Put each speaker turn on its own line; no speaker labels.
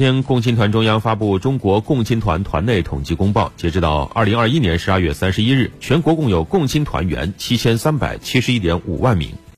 天，共青团中央发布《中国共青团团内统计公报》，截止到二零二一年十二月三十一日，全国共有共青团员七千三百七十一点五万名。